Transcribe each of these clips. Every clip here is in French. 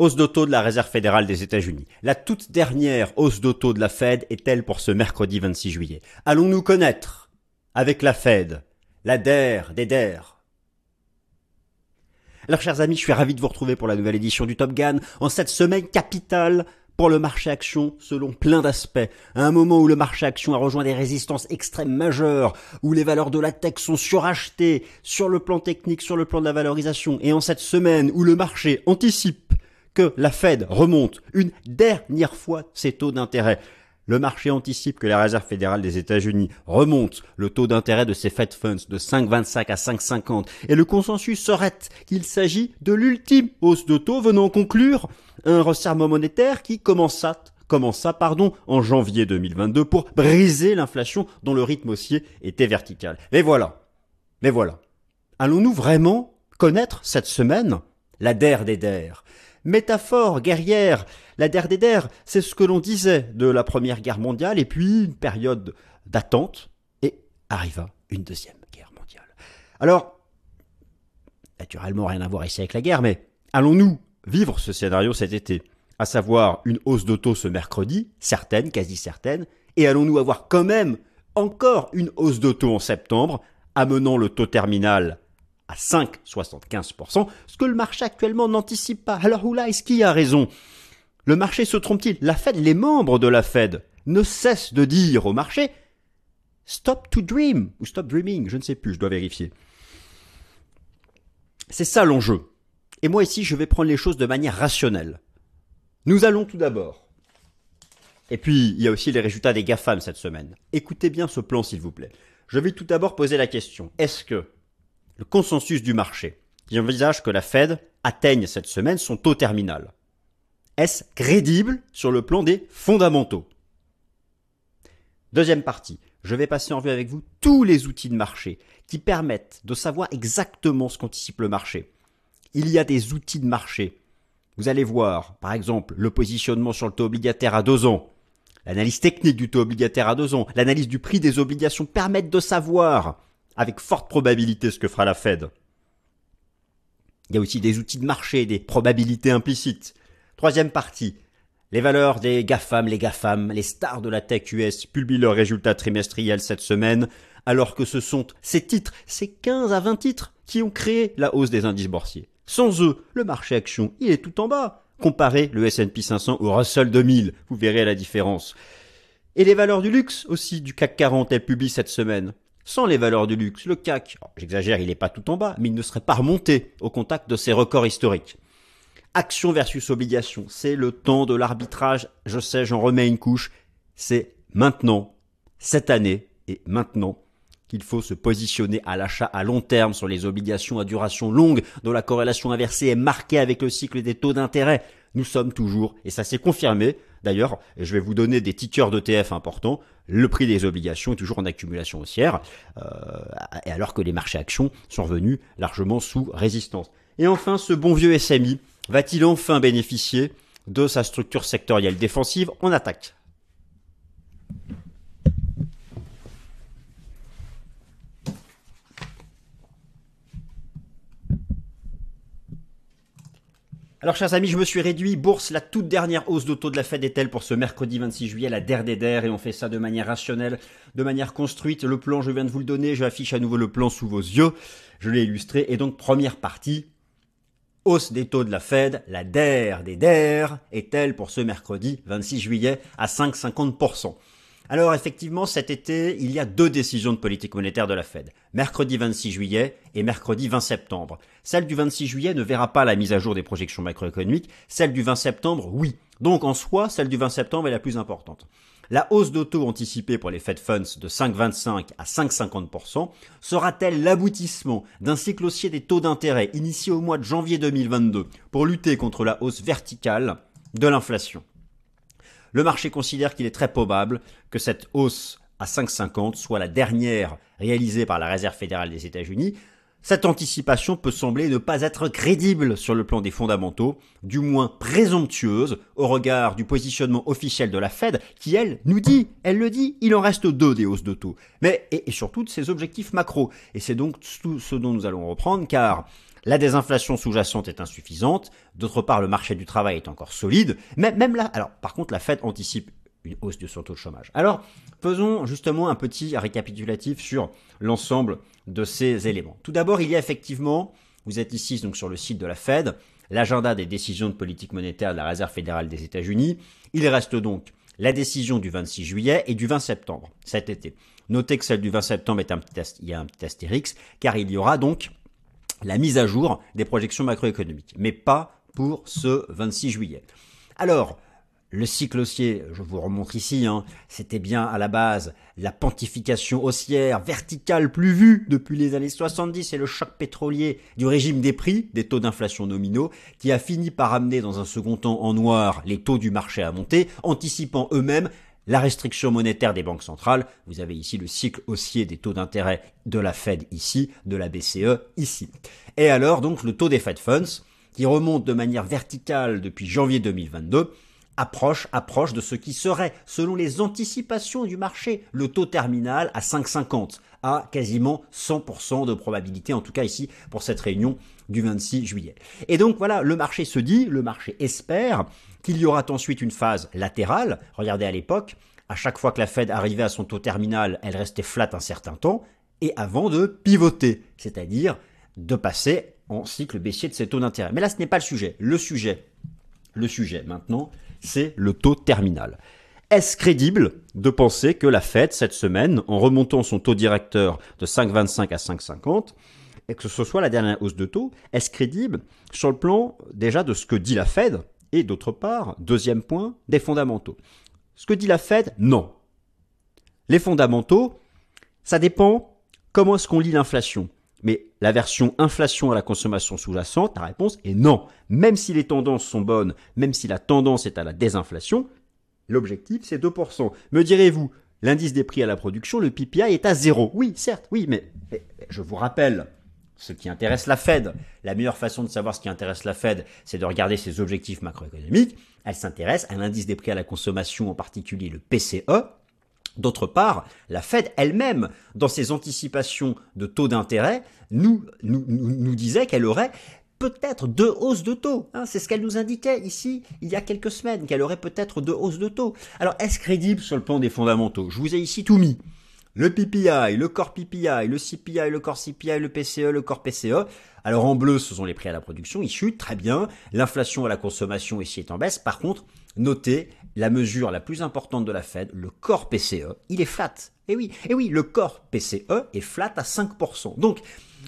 Hausse d'auto de la Réserve fédérale des États-Unis. La toute dernière hausse d'auto de la Fed est-elle pour ce mercredi 26 juillet? Allons-nous connaître, avec la Fed, la DER des DER? Alors chers amis, je suis ravi de vous retrouver pour la nouvelle édition du Top Gun en cette semaine capitale pour le marché action selon plein d'aspects. À un moment où le marché action a rejoint des résistances extrêmes majeures, où les valeurs de la tech sont surachetées sur le plan technique, sur le plan de la valorisation, et en cette semaine où le marché anticipe que la Fed remonte une dernière fois ses taux d'intérêt. Le marché anticipe que la Réserve fédérale des États-Unis remonte le taux d'intérêt de ses Fed Funds de 5,25 à 5,50 et le consensus serait qu'il s'agit de l'ultime hausse de taux venant conclure un resserrement monétaire qui commença commença pardon, en janvier 2022 pour briser l'inflation dont le rythme haussier était vertical. Mais voilà. Mais voilà. Allons-nous vraiment connaître cette semaine la DER des DER? Métaphore guerrière. La der des der, c'est ce que l'on disait de la Première Guerre mondiale, et puis une période d'attente, et arriva une Deuxième Guerre mondiale. Alors, naturellement rien à voir ici avec la guerre, mais allons-nous vivre ce scénario cet été? À savoir une hausse d'auto ce mercredi, certaine, quasi certaine, et allons-nous avoir quand même encore une hausse d'auto en septembre, amenant le taux terminal à 5,75%, ce que le marché actuellement n'anticipe pas. Alors où là est-ce qui a raison? Le marché se trompe-t-il? La Fed, les membres de la Fed, ne cessent de dire au marché Stop to dream ou stop dreaming, je ne sais plus, je dois vérifier. C'est ça l'enjeu. Et moi ici, je vais prendre les choses de manière rationnelle. Nous allons tout d'abord. Et puis, il y a aussi les résultats des GAFAM cette semaine. Écoutez bien ce plan, s'il vous plaît. Je vais tout d'abord poser la question. Est-ce que le consensus du marché, qui envisage que la Fed atteigne cette semaine son taux terminal. Est-ce crédible sur le plan des fondamentaux? Deuxième partie, je vais passer en vue avec vous tous les outils de marché qui permettent de savoir exactement ce qu'anticipe le marché. Il y a des outils de marché. Vous allez voir, par exemple, le positionnement sur le taux obligataire à deux ans, l'analyse technique du taux obligataire à deux ans, l'analyse du prix des obligations permettent de savoir avec forte probabilité ce que fera la Fed. Il y a aussi des outils de marché, des probabilités implicites. Troisième partie, les valeurs des GAFAM, les GAFAM, les stars de la tech US publient leurs résultats trimestriels cette semaine, alors que ce sont ces titres, ces 15 à 20 titres, qui ont créé la hausse des indices boursiers. Sans eux, le marché action, il est tout en bas. Comparez le S&P 500 au Russell 2000, vous verrez la différence. Et les valeurs du luxe aussi du CAC 40, elles publient cette semaine. Sans les valeurs du luxe, le CAC, j'exagère, il n'est pas tout en bas, mais il ne serait pas remonté au contact de ses records historiques. Action versus obligation, c'est le temps de l'arbitrage, je sais, j'en remets une couche, c'est maintenant, cette année et maintenant qu'il faut se positionner à l'achat à long terme sur les obligations à duration longue dont la corrélation inversée est marquée avec le cycle des taux d'intérêt. Nous sommes toujours, et ça s'est confirmé, D'ailleurs, je vais vous donner des tickers d'ETF importants. Le prix des obligations est toujours en accumulation haussière, euh, alors que les marchés actions sont revenus largement sous résistance. Et enfin, ce bon vieux SMI va-t-il enfin bénéficier de sa structure sectorielle défensive en attaque? Alors, chers amis, je me suis réduit. Bourse, la toute dernière hausse de de la Fed est-elle pour ce mercredi 26 juillet, la der des der, et on fait ça de manière rationnelle, de manière construite. Le plan, je viens de vous le donner. Je affiche à nouveau le plan sous vos yeux. Je l'ai illustré. Et donc, première partie, hausse des taux de la Fed, la der des der, est-elle pour ce mercredi 26 juillet à 5,50%. Alors effectivement, cet été, il y a deux décisions de politique monétaire de la Fed. Mercredi 26 juillet et mercredi 20 septembre. Celle du 26 juillet ne verra pas la mise à jour des projections macroéconomiques. Celle du 20 septembre, oui. Donc en soi, celle du 20 septembre est la plus importante. La hausse d'auto anticipée pour les Fed Funds de 5,25 à 5,50% sera-t-elle l'aboutissement d'un cycle haussier des taux d'intérêt initié au mois de janvier 2022 pour lutter contre la hausse verticale de l'inflation? Le marché considère qu'il est très probable que cette hausse à 5,50 soit la dernière réalisée par la Réserve fédérale des États-Unis. Cette anticipation peut sembler ne pas être crédible sur le plan des fondamentaux, du moins présomptueuse au regard du positionnement officiel de la Fed qui, elle, nous dit, elle le dit, il en reste deux des hausses de taux. Mais, et, surtout de ses objectifs macro. Et c'est donc tout ce dont nous allons reprendre car la désinflation sous-jacente est insuffisante. D'autre part, le marché du travail est encore solide. Même, même là, alors par contre, la Fed anticipe une hausse de son taux de chômage. Alors, faisons justement un petit récapitulatif sur l'ensemble de ces éléments. Tout d'abord, il y a effectivement, vous êtes ici donc sur le site de la Fed, l'agenda des décisions de politique monétaire de la Réserve fédérale des États-Unis. Il reste donc la décision du 26 juillet et du 20 septembre cet été. Notez que celle du 20 septembre est un petit, il y a un petit astérix, car il y aura donc la mise à jour des projections macroéconomiques, mais pas pour ce 26 juillet. Alors, le cycle haussier, je vous remontre ici, hein, c'était bien à la base la pontification haussière verticale plus vue depuis les années 70 et le choc pétrolier du régime des prix, des taux d'inflation nominaux, qui a fini par amener dans un second temps en noir les taux du marché à monter, anticipant eux-mêmes la restriction monétaire des banques centrales. Vous avez ici le cycle haussier des taux d'intérêt de la Fed ici, de la BCE ici. Et alors donc le taux des Fed Funds, qui remonte de manière verticale depuis janvier 2022, approche, approche de ce qui serait, selon les anticipations du marché, le taux terminal à 5,50 à quasiment 100% de probabilité, en tout cas ici pour cette réunion du 26 juillet. Et donc voilà, le marché se dit, le marché espère qu'il y aura ensuite une phase latérale. Regardez à l'époque, à chaque fois que la Fed arrivait à son taux terminal, elle restait flat un certain temps, et avant de pivoter, c'est-à-dire de passer en cycle baissier de ses taux d'intérêt. Mais là, ce n'est pas le sujet. Le sujet, le sujet maintenant, c'est le taux terminal. Est-ce crédible de penser que la Fed, cette semaine, en remontant son taux directeur de 5,25 à 5,50, et que ce soit la dernière hausse de taux, est-ce crédible sur le plan déjà de ce que dit la Fed, et d'autre part, deuxième point, des fondamentaux Ce que dit la Fed, non. Les fondamentaux, ça dépend comment est-ce qu'on lit l'inflation. Mais la version inflation à la consommation sous-jacente, la réponse est non. Même si les tendances sont bonnes, même si la tendance est à la désinflation, l'objectif c'est 2%. Me direz-vous, l'indice des prix à la production, le PPI est à zéro. Oui, certes, oui, mais, je vous rappelle, ce qui intéresse la Fed, la meilleure façon de savoir ce qui intéresse la Fed, c'est de regarder ses objectifs macroéconomiques. Elle s'intéresse à l'indice des prix à la consommation, en particulier le PCE, D'autre part, la Fed elle-même, dans ses anticipations de taux d'intérêt, nous, disait qu'elle aurait peut-être deux hausses de taux. Hein. c'est ce qu'elle nous indiquait ici il y a quelques semaines, qu'elle aurait peut-être deux hausses de taux. Alors est-ce crédible sur le plan des fondamentaux? Je vous ai ici tout mis. Le PPI, le core PPI, le CPI, le core CPI, le PCE, le core PCE. Alors en bleu, ce sont les prix à la production, ils chutent, très bien. L'inflation à la consommation ici est en baisse. Par contre, notez la mesure la plus importante de la Fed, le corps PCE, il est flat. Et oui, et oui, le corps PCE est flat à 5%. Donc,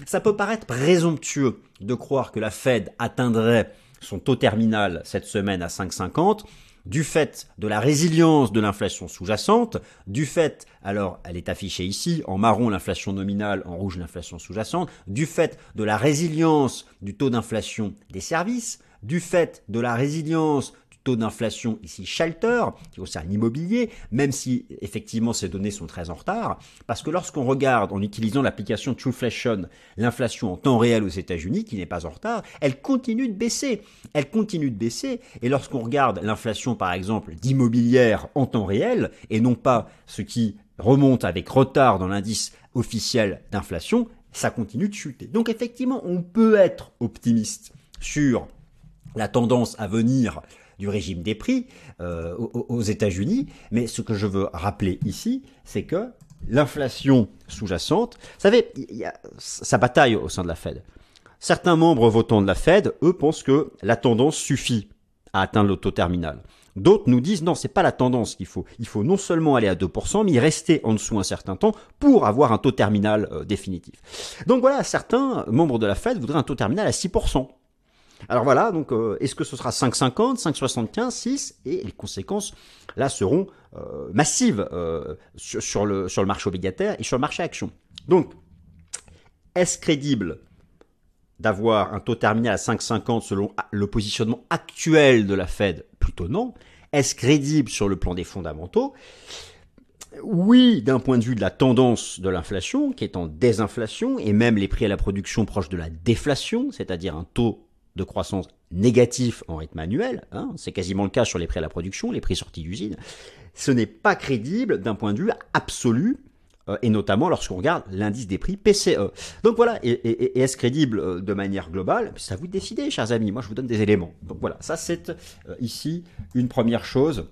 ça peut paraître présomptueux de croire que la Fed atteindrait son taux terminal cette semaine à 5,50 du fait de la résilience de l'inflation sous-jacente, du fait, alors elle est affichée ici, en marron l'inflation nominale, en rouge l'inflation sous-jacente, du fait de la résilience du taux d'inflation des services, du fait de la résilience taux d'inflation ici shelter, qui concerne l'immobilier, même si effectivement ces données sont très en retard, parce que lorsqu'on regarde en utilisant l'application Trueflation l'inflation en temps réel aux États-Unis, qui n'est pas en retard, elle continue de baisser. Elle continue de baisser, et lorsqu'on regarde l'inflation par exemple d'immobilière en temps réel, et non pas ce qui remonte avec retard dans l'indice officiel d'inflation, ça continue de chuter. Donc effectivement, on peut être optimiste sur la tendance à venir du régime des prix euh, aux, États-Unis. Mais ce que je veux rappeler ici, c'est que l'inflation sous-jacente, vous savez, il y a sa bataille au sein de la Fed. Certains membres votants de la Fed, eux, pensent que la tendance suffit à atteindre le taux terminal. D'autres nous disent non, c'est pas la tendance qu'il faut. Il faut non seulement aller à 2%, mais y rester en dessous un certain temps pour avoir un taux terminal euh, définitif. Donc voilà, certains membres de la Fed voudraient un taux terminal à 6%. Alors voilà, donc euh, est-ce que ce sera 5,50, 5,75, 6 Et les conséquences, là, seront euh, massives euh, sur, le, sur le marché obligataire et sur le marché action. Donc, est-ce crédible d'avoir un taux terminal à 5,50 selon le positionnement actuel de la Fed? Plutôt non. Est-ce crédible sur le plan des fondamentaux? Oui, d'un point de vue de la tendance de l'inflation, qui est en désinflation, et même les prix à la production proches de la déflation, c'est-à-dire un taux de croissance négatif en rythme annuel, hein, c'est quasiment le cas sur les prix à la production, les prix sortis d'usine, ce n'est pas crédible d'un point de vue absolu euh, et notamment lorsqu'on regarde l'indice des prix PCE. Donc voilà, et, est-ce crédible euh, de manière globale? À vous de décider, chers amis. Moi, je vous donne des éléments. Donc voilà, ça c'est euh, ici une première chose.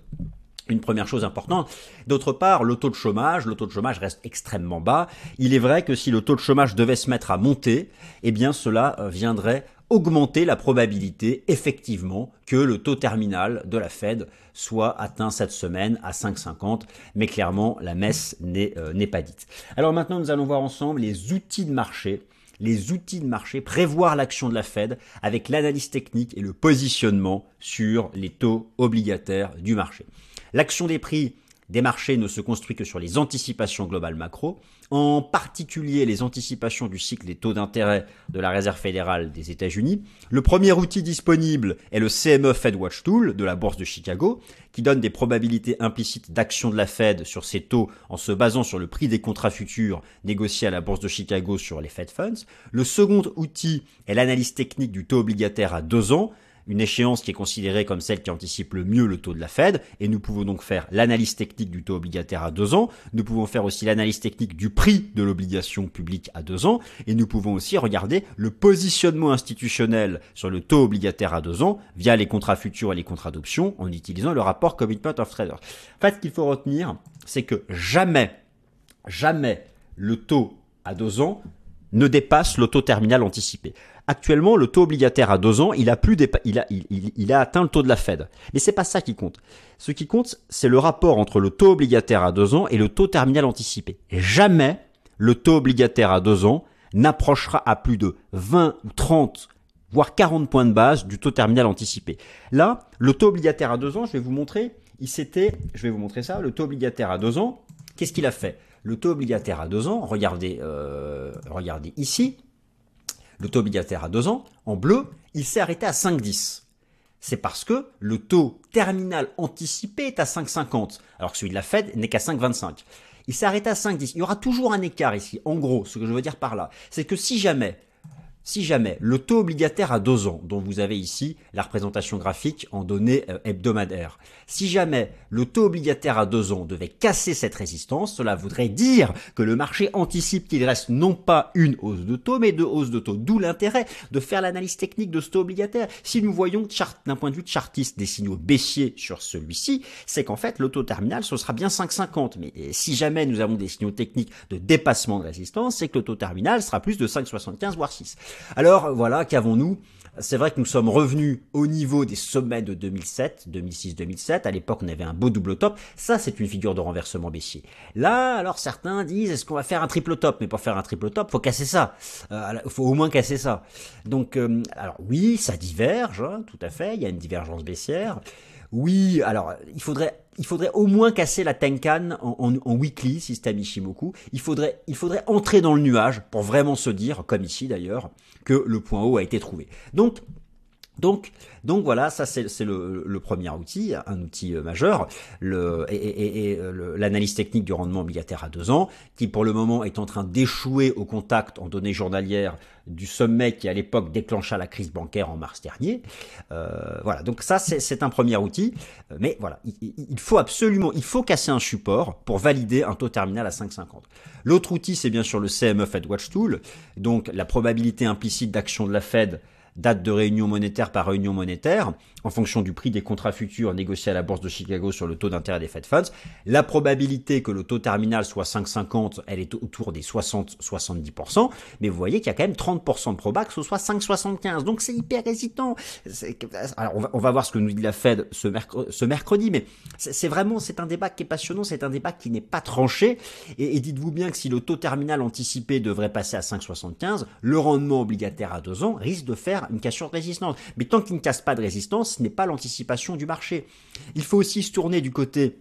Une première chose importante. D'autre part, le taux de chômage, le taux de chômage reste extrêmement bas. Il est vrai que si le taux de chômage devait se mettre à monter, eh bien cela viendrait augmenter la probabilité effectivement que le taux terminal de la Fed soit atteint cette semaine à 5,50, mais clairement la messe euh, n'est pas dite. Alors maintenant nous allons voir ensemble les outils de marché les outils de marché, prévoir l'action de la Fed avec l'analyse technique et le positionnement sur les taux obligataires du marché. L'action des prix des marchés ne se construit que sur les anticipations globales macro, en particulier les anticipations du cycle des taux d'intérêt de la Réserve fédérale des États-Unis. Le premier outil disponible est le CME Fed Watch Tool de la Bourse de Chicago, qui donne des probabilités implicites d'action de la Fed sur ces taux en se basant sur le prix des contrats futurs négociés à la Bourse de Chicago sur les Fed Funds. Le second outil est l'analyse technique du taux obligataire à deux ans, une échéance qui est considérée comme celle qui anticipe le mieux le taux de la Fed, et nous pouvons donc faire l'analyse technique du taux obligataire à deux ans, nous pouvons faire aussi l'analyse technique du prix de l'obligation publique à deux ans, et nous pouvons aussi regarder le positionnement institutionnel sur le taux obligataire à deux ans via les contrats futurs et les contrats d'option en utilisant le rapport Commitment of Traders. En fait, ce qu'il faut retenir, c'est que jamais, jamais le taux à deux ans ne dépasse le taux terminal anticipé. Actuellement, le taux obligataire à deux ans, il a plus il a, il, a atteint le taux de la Fed. Mais c'est pas ça qui compte. Ce qui compte, c'est le rapport entre le taux obligataire à deux ans et le taux terminal anticipé. jamais le taux obligataire à deux ans n'approchera à plus de 20 ou 30 voire 40 points de base du taux terminal anticipé. Là, le taux obligataire à deux ans, je vais vous montrer, il s'était, je vais vous montrer ça, le taux obligataire à deux ans, qu'est-ce qu'il a fait? Le taux obligataire à deux ans, regardez, euh, regardez ici, le taux obligataire à 2 ans, en bleu, il s'est arrêté à 5,10. C'est parce que le taux terminal anticipé est à 5,50, alors que celui de la Fed n'est qu'à 5,25. Il s'est arrêté à 5,10. Il y aura toujours un écart ici. En gros, ce que je veux dire par là, c'est que si jamais si jamais le taux obligataire à deux ans, dont vous avez ici la représentation graphique en données euh, hebdomadaires, si jamais le taux obligataire à deux ans devait casser cette résistance, cela voudrait dire que le marché anticipe qu'il reste non pas une hausse de taux, mais deux hausses de taux. D'où l'intérêt de faire l'analyse technique de ce taux obligataire. Si nous voyons d'un point de vue chartiste des signaux baissiers sur celui-ci, c'est qu'en fait le taux terminal ce sera bien 5,50. Mais si jamais nous avons des signaux techniques de dépassement de résistance, c'est que le taux terminal sera plus de 5,75 voire 6. Alors voilà, qu'avons-nous? C'est vrai que nous sommes revenus au niveau des sommets de 2007, 2006-2007. À l'époque, on avait un beau double top. Ça, c'est une figure de renversement baissier. Là, alors certains disent, est-ce qu'on va faire un triple top? Mais pour faire un triple top, faut casser ça. Euh, faut au moins casser ça. Donc, euh, alors oui, ça diverge, hein, tout à fait. Il y a une divergence baissière. Oui, alors il faudrait il faudrait au moins casser la Tenkan en, en, weekly, système Ishimoku. Il faudrait, il faudrait entrer dans le nuage pour vraiment se dire, comme ici d'ailleurs, que le point haut a été trouvé. Donc, donc, donc voilà, ça c'est le, premier outil, un outil euh, majeur, et, euh, l'analyse technique du rendement obligataire à deux ans, qui pour le moment est en train d'échouer au contact en données journalières du sommet qui à l'époque déclencha la crise bancaire en mars dernier. Euh, voilà, donc ça c'est un premier outil, mais voilà, il, il, faut absolument, il faut casser un support pour valider un taux terminal à 5,50. L'autre outil c'est bien sûr le CME Fed Watch Tool, donc la probabilité implicite d'action de la Fed date de réunion monétaire par réunion monétaire, en fonction du prix des contrats futurs négociés à la bourse de Chicago sur le taux d'intérêt des Fed Funds. La probabilité que le taux terminal soit 5,50, elle est autour des 60-70%, mais vous voyez qu'il y a quand même 30% de proba que ce soit 5,75. Donc c'est hyper hésitant. Alors on va, on va, voir ce que nous dit la Fed ce, mercredi, mais c'est vraiment, c'est un débat qui est passionnant, c'est un débat qui n'est pas tranché. Et, et dites-vous bien que si le taux terminal anticipé devrait passer à 5,75, le rendement obligataire à deux ans risque de faire une cassure de résistance. Mais tant qu'il ne casse pas de résistance, ce n'est pas l'anticipation du marché. Il faut aussi se tourner du côté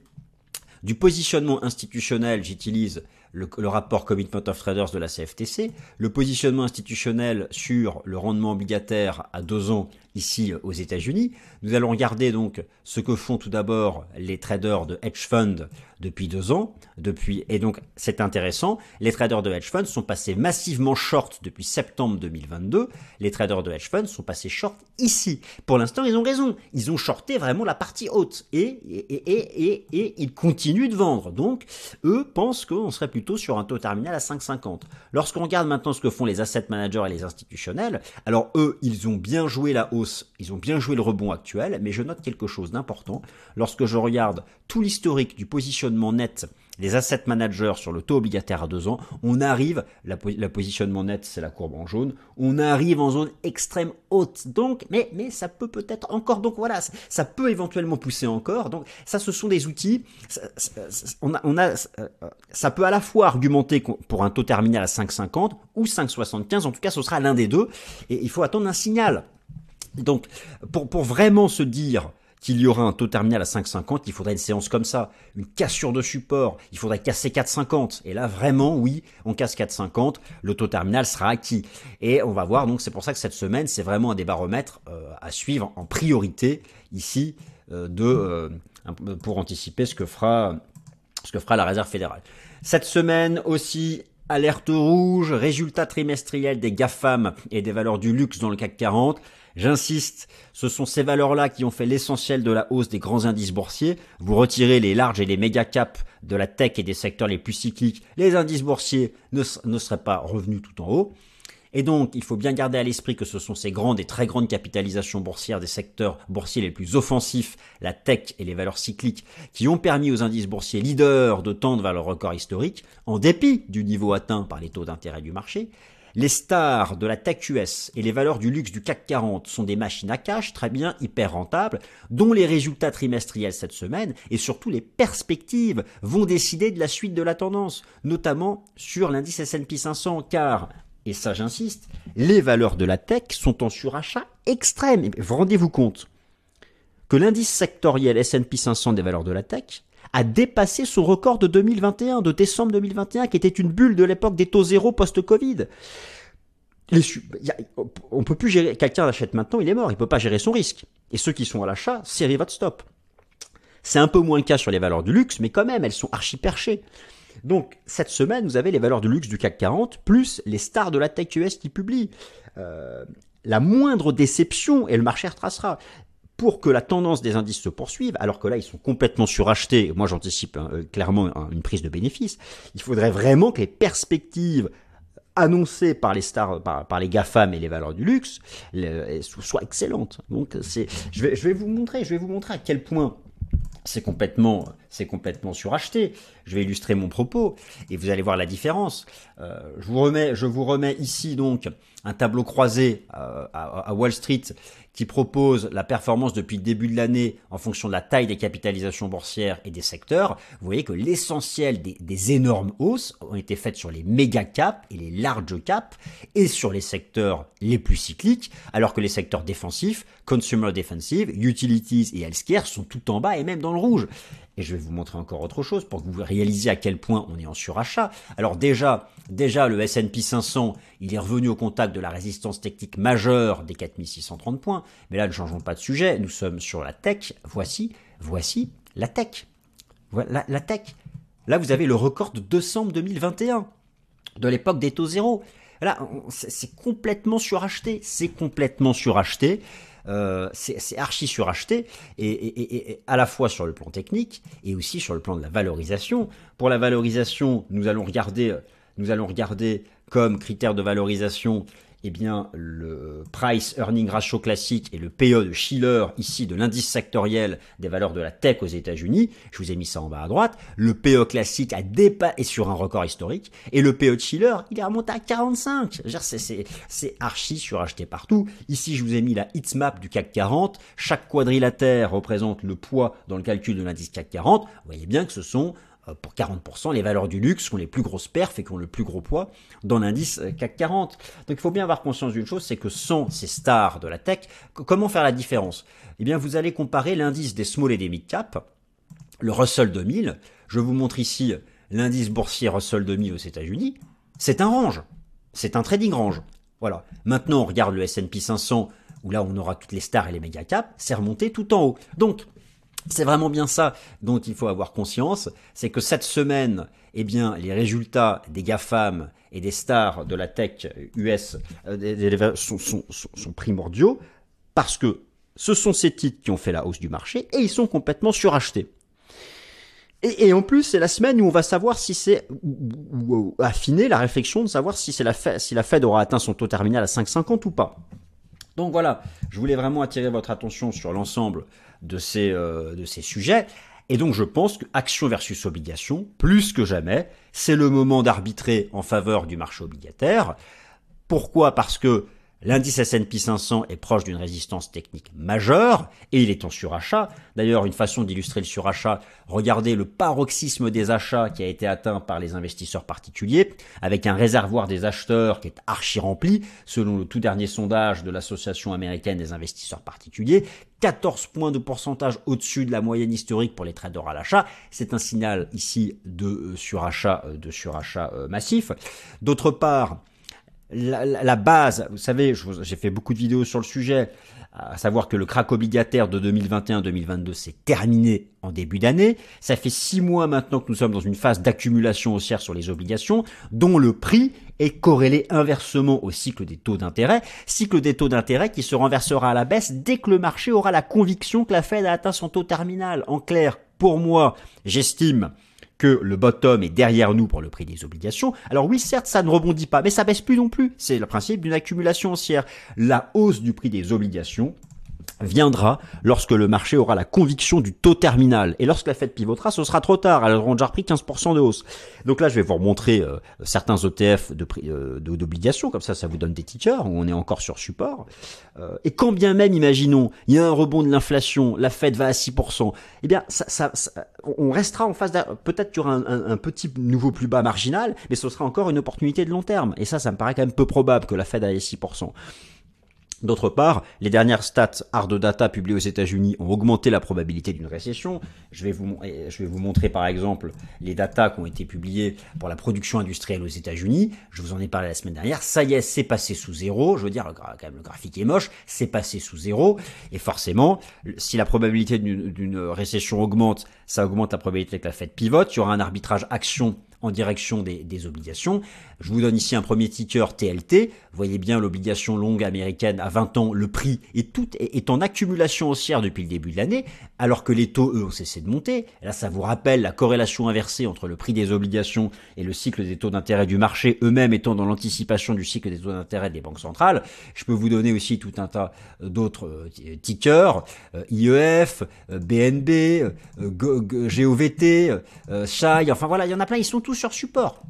du positionnement institutionnel, j'utilise le, rapport Commitment of Traders de la CFTC, le positionnement institutionnel sur le rendement obligataire à deux ans ici aux États-Unis. Nous allons regarder donc ce que font tout d'abord les traders de hedge fund depuis deux ans. Depuis, et donc c'est intéressant, les traders de hedge fund sont passés massivement short depuis septembre 2022. Les traders de hedge fund sont passés short ici. Pour l'instant, ils ont raison. Ils ont shorté vraiment la partie haute et, et, et, et, et ils continuent de vendre. Donc, eux pensent qu'on serait plutôt sur un taux terminal à 5,50. Lorsqu'on regarde maintenant ce que font les asset managers et les institutionnels, alors eux, ils ont bien joué la hausse, ils ont bien joué le rebond actuel, mais je note quelque chose d'important. Lorsque je regarde tout l'historique du positionnement net des asset managers sur le taux obligataire à deux ans, on arrive, la, positionnement net c'est la courbe en jaune, on arrive en zone extrême haute. Donc, mais, mais ça peut peut-être encore, donc voilà, ça, peut éventuellement pousser encore. Donc ça, ce sont des outils, on a, a, ça peut à la fois argumenter pour un taux terminal à 5,50 ou 5,75, en tout cas ce sera l'un des deux, et il faut attendre un signal. Donc, pour, pour vraiment se dire, qu'il y aura un taux terminal à 5,50, il faudrait une séance comme ça, une cassure de support, il faudrait casser 4,50. Et là, vraiment, oui, on casse 4,50, le taux terminal sera acquis. Et on va voir, donc c'est pour ça que cette semaine, c'est vraiment un des baromètres euh, à suivre en priorité ici euh, de, euh, pour anticiper ce que fera ce que fera la Réserve fédérale. Cette semaine aussi, alerte rouge, résultat trimestriel des GAFAM et des valeurs du luxe dans le CAC 40. J'insiste, ce sont ces valeurs-là qui ont fait l'essentiel de la hausse des grands indices boursiers. Vous retirez les larges et les méga caps de la tech et des secteurs les plus cycliques, les indices boursiers ne, seraient pas revenus tout en haut. Et donc, il faut bien garder à l'esprit que ce sont ces grandes et très grandes capitalisations boursières des secteurs boursiers les plus offensifs, la tech et les valeurs cycliques, qui ont permis aux indices boursiers leaders de tendre vers le record historique, en dépit du niveau atteint par les taux d'intérêt du marché. Les stars de la tech US et les valeurs du luxe du CAC 40 sont des machines à cash très bien, hyper rentables, dont les résultats trimestriels cette semaine et surtout les perspectives vont décider de la suite de la tendance, notamment sur l'indice S&P 500 car et ça j'insiste, les valeurs de la tech sont en surachat extrême. Vous rendez-vous compte que l'indice sectoriel S&P 500 des valeurs de la tech a dépassé son record de 2021, de décembre 2021, qui était une bulle de l'époque des taux zéro post-Covid. on peut plus gérer, quelqu'un l'achète maintenant, il est mort, il peut pas gérer son risque. Et ceux qui sont à l'achat, serrez votre stop. C'est un peu moins le cas sur les valeurs du luxe, mais quand même, elles sont archi perchées. Donc, cette semaine, vous avez les valeurs du luxe du CAC 40, plus les stars de la tech US qui publient. Euh, la moindre déception, et le marché retracera pour que la tendance des indices se poursuive, alors que là ils sont complètement surachetés, moi j'anticipe hein, euh, clairement une prise de bénéfice, il faudrait vraiment que les perspectives annoncées par les stars, par, les GAFAM et les valeurs du luxe soient excellentes. Donc je vais vous montrer, je vais vous montrer à quel point c'est complètement, c'est complètement suracheté. Je vais illustrer mon propos et vous allez voir la différence. Euh, je vous remets, je vous remets ici donc un tableau croisé euh, à, Wall Street qui propose la performance depuis le début de l'année en fonction de la taille des capitalisations boursières et des secteurs. Vous voyez que l'essentiel des, des, énormes hausses ont été faites sur les méga caps et les large caps et sur les secteurs les plus cycliques, alors que les secteurs défensifs, consumer defensive, utilities et healthcare sont tout en bas et même dans le rouge. Et je vais vous montrer encore autre chose pour que vous réalisiez à quel point on est en surachat. Alors déjà, déjà le S&P 500, il est revenu au contact de la résistance technique majeure des 4630 points. Mais là, ne changeons pas de sujet. Nous sommes sur la tech. Voici, voici la tech. Voilà la tech. Là, vous avez le record de décembre 2021, de l'époque des taux zéro. Là, c'est complètement suracheté. C'est complètement suracheté. Euh, c'est archi suracheté, et, et, à la fois sur le plan technique et aussi sur le plan de la valorisation. Pour la valorisation, nous allons regarder, nous allons regarder comme critère de valorisation eh bien, le price earning ratio classique et le PE de Schiller, ici de l'indice sectoriel des valeurs de la tech aux États-Unis, je vous ai mis ça en bas à droite, le PE classique a dépassé sur un record historique, et le PE de Schiller, il est remonté à 45. C'est archi suracheté partout. Ici, je vous ai mis la heatmap du CAC 40. Chaque quadrilatère représente le poids dans le calcul de l'indice CAC 40. Vous voyez bien que ce sont pour 40%, les valeurs du luxe ont les plus grosses perfs et qui ont le plus gros poids dans l'indice euh, CAC 40. Donc il faut bien avoir conscience d'une chose, c'est que sans ces stars de la tech, comment faire la différence? Eh bien vous allez comparer l'indice des small et des mid cap, le Russell 2000. Je vous montre ici l'indice boursier Russell 2000 aux États-Unis. C'est un range. C'est un trading range. Voilà. Maintenant, on regarde le S&P 500 où là on aura toutes les stars et les méga caps, c'est remonté tout en haut. Donc, c'est vraiment bien ça dont il faut avoir conscience, c'est que cette semaine, eh bien, les résultats des GAFAM et des stars de la tech US euh, sont, primordiaux parce que ce sont ces titres qui ont fait la hausse du marché et ils sont complètement surachetés. Et, en plus, c'est la semaine où on va savoir si c'est ou, affiner la réflexion de savoir si c'est la Fed, si la Fed aura atteint son taux terminal à 5,50 ou pas. Donc voilà, je voulais vraiment attirer votre attention sur l'ensemble de ces euh, de ces sujets. Et donc je pense que action versus obligation, plus que jamais, c'est le moment d'arbitrer en faveur du marché obligataire. Pourquoi? Parce que L'indice S&P 500 est proche d'une résistance technique majeure et il est en surachat. D'ailleurs, une façon d'illustrer le surachat, regardez le paroxysme des achats qui a été atteint par les investisseurs particuliers avec un réservoir des acheteurs qui est archi rempli selon le tout dernier sondage de l'association américaine des investisseurs particuliers. 14 points de pourcentage au-dessus de la moyenne historique pour les traders à l'achat. C'est un signal ici de euh, surachat, euh, de surachat euh, massif. D'autre part, la, base, vous savez, j'ai fait beaucoup de vidéos sur le sujet, à savoir que le crack obligataire de 2021-2022 s'est terminé en début d'année. Ça fait six mois maintenant que nous sommes dans une phase d'accumulation haussière sur les obligations, dont le prix est corrélé inversement au cycle des taux d'intérêt, cycle des taux d'intérêt qui se renversera à la baisse dès que le marché aura la conviction que la Fed a atteint son taux terminal. En clair, pour moi, j'estime que le bottom est derrière nous pour le prix des obligations. Alors oui, certes, ça ne rebondit pas, mais ça baisse plus non plus. C'est le principe d'une accumulation haussière. La hausse du prix des obligations viendra lorsque le marché aura la conviction du taux terminal. Et lorsque la Fed pivotera, ce sera trop tard. Elle aura déjà repris 15% de hausse. Donc là, je vais vous remontrer euh, certains ETF de euh, d'obligations, comme ça, ça vous donne des tickers, on est encore sur support. Euh, et quand bien même, imaginons, il y a un rebond de l'inflation, la Fed va à 6%, eh bien, ça, ça, on restera en face peut-être qu'il y aura un, un, petit nouveau plus bas marginal, mais ce sera encore une opportunité de long terme. Et ça, ça me paraît quand même peu probable que la Fed aille à 6%. D'autre part, les dernières stats hard data publiées aux États-Unis ont augmenté la probabilité d'une récession. Je vais, vous, montrer par exemple les datas qui ont été publiées pour la production industrielle aux États-Unis. Je vous en ai parlé la semaine dernière. Ça y est, c'est passé sous zéro. Je veux dire, le graphique est moche. C'est passé sous zéro. Et forcément, si la probabilité d'une récession augmente, ça augmente la probabilité que la Fed pivote. Il y aura un arbitrage action en direction des, obligations. Je vous donne ici un premier ticker TLT. Vous voyez bien l'obligation longue américaine à 20 ans, le prix est, tout, est en accumulation haussière depuis le début de l'année, alors que les taux, eux, ont cessé de monter. là, ça vous rappelle la corrélation inversée entre le prix des obligations et le cycle des taux d'intérêt du marché, eux-mêmes étant dans l'anticipation du cycle des taux d'intérêt des banques centrales. Je peux vous donner aussi tout un tas d'autres euh, tickers, euh, IEF, BNB, GOVT, SHAI, enfin voilà, il y en a plein, ils sont tous sur support.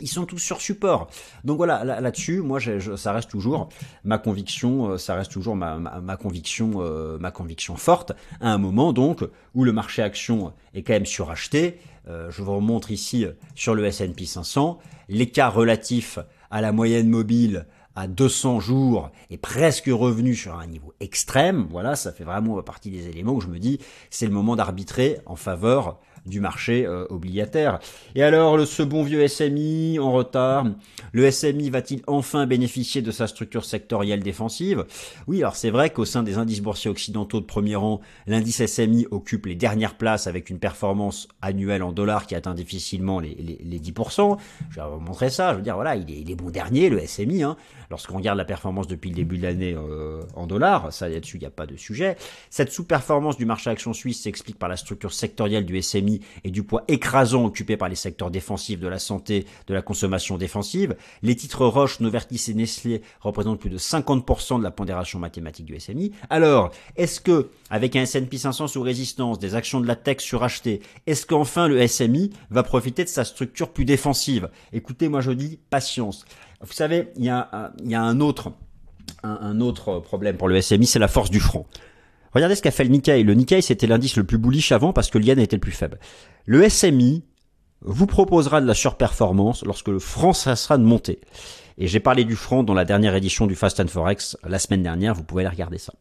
Ils sont tous sur support. Donc voilà, là-dessus, moi, ça reste toujours ma conviction, euh, ça reste toujours ma, conviction, euh, ma conviction forte. À un moment donc où le marché action est quand même suracheté. Euh, je vous remontre ici sur le S&P 500 l'écart relatif à la moyenne mobile à 200 jours est presque revenu sur un niveau extrême. Voilà, ça fait vraiment partie des éléments où je me dis c'est le moment d'arbitrer en faveur du marché euh, obligataire. Et alors, le, ce bon vieux SMI en retard, le SMI va-t-il enfin bénéficier de sa structure sectorielle défensive? Oui, alors c'est vrai qu'au sein des indices boursiers occidentaux de premier rang, l'indice SMI occupe les dernières places avec une performance annuelle en dollars qui atteint difficilement les, les, 10%. Je vais vous montrer ça, je veux dire, voilà, il est, il est bon dernier, le SMI. Hein. Lorsqu'on regarde la performance depuis le début de l'année euh, en dollars, ça là-dessus, il n'y a pas de sujet. Cette sous-performance du marché action suisse s'explique par la structure sectorielle du SMI et du poids écrasant occupé par les secteurs défensifs de la santé, de la consommation défensive, les titres Roche, Novartis et Nestlé représentent plus de 50% de la pondération mathématique du SMI. Alors, est-ce que, avec un S&P 500 sous résistance, des actions de la tech surachetées, est-ce qu'enfin le SMI va profiter de sa structure plus défensive? Écoutez, moi je dis patience. Vous savez, il y a, un autre problème pour le SMI, c'est la force du franc. Regardez ce qu'a fait le Nikkei. Le Nikkei, c'était l'indice le plus bullish avant parce que le yen était le plus faible. Le SMI vous proposera de la surperformance lorsque le franc cessera de monter. Et j'ai parlé du franc dans la dernière édition du Fast and Forex la semaine dernière. Vous pouvez aller regarder ça.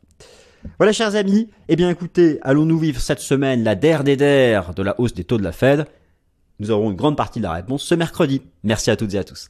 Voilà, chers amis. Eh bien, écoutez, allons-nous vivre cette semaine la der des der de la hausse des taux de la Fed? Nous aurons une grande partie de la réponse ce mercredi. Merci à toutes et à tous.